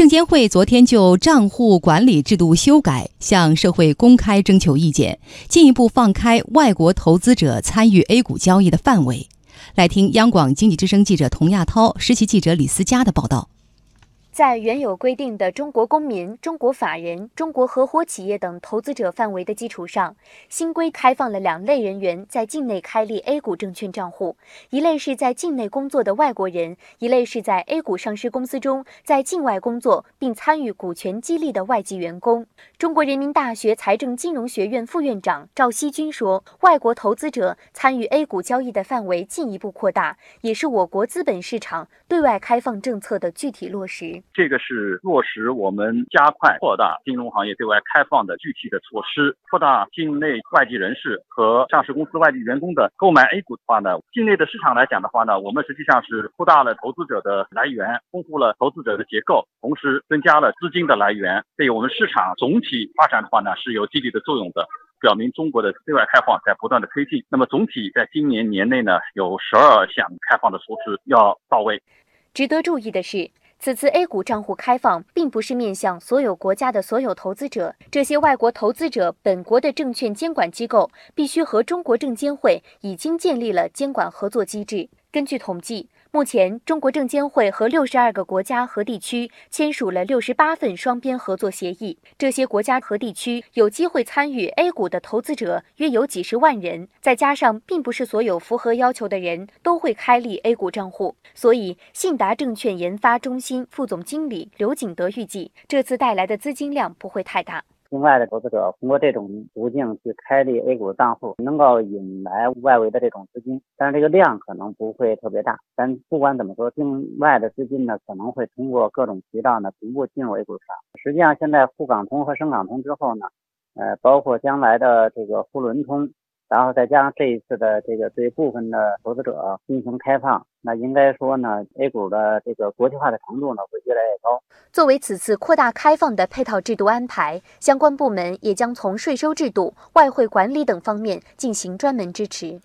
证监会昨天就账户管理制度修改向社会公开征求意见，进一步放开外国投资者参与 A 股交易的范围。来听央广经济之声记者童亚涛、实习记者李思佳的报道。在原有规定的中国公民、中国法人、中国合伙企业等投资者范围的基础上，新规开放了两类人员在境内开立 A 股证券账户：一类是在境内工作的外国人，一类是在 A 股上市公司中在境外工作并参与股权激励的外籍员工。中国人民大学财政金融学院副院长赵锡军说：“外国投资者参与 A 股交易的范围进一步扩大，也是我国资本市场对外开放政策的具体落实。”这个是落实我们加快扩大金融行业对外开放的具体的措施。扩大境内外籍人士和上市公司外籍员工的购买 A 股的话呢，境内的市场来讲的话呢，我们实际上是扩大了投资者的来源，丰富了投资者的结构，同时增加了资金的来源，对我们市场总体发展的话呢是有积极的作用的，表明中国的对外开放在不断的推进。那么总体在今年年内呢，有十二项开放的措施要到位。值得注意的是。此次 A 股账户开放并不是面向所有国家的所有投资者，这些外国投资者本国的证券监管机构必须和中国证监会已经建立了监管合作机制。根据统计。目前，中国证监会和六十二个国家和地区签署了六十八份双边合作协议。这些国家和地区有机会参与 A 股的投资者约有几十万人，再加上并不是所有符合要求的人都会开立 A 股账户，所以信达证券研发中心副总经理刘景德预计，这次带来的资金量不会太大。境外的投资者通过这种途径去开立 A 股账户，能够引来外围的这种资金，但是这个量可能不会特别大。但不管怎么说，境外的资金呢可能会通过各种渠道呢逐步进入 A 股市场。实际上，现在沪港通和深港通之后呢，呃，包括将来的这个沪伦通。然后再加上这一次的这个对部分的投资者进行开放，那应该说呢，A 股的这个国际化的程度呢会越来越高。作为此次扩大开放的配套制度安排，相关部门也将从税收制度、外汇管理等方面进行专门支持。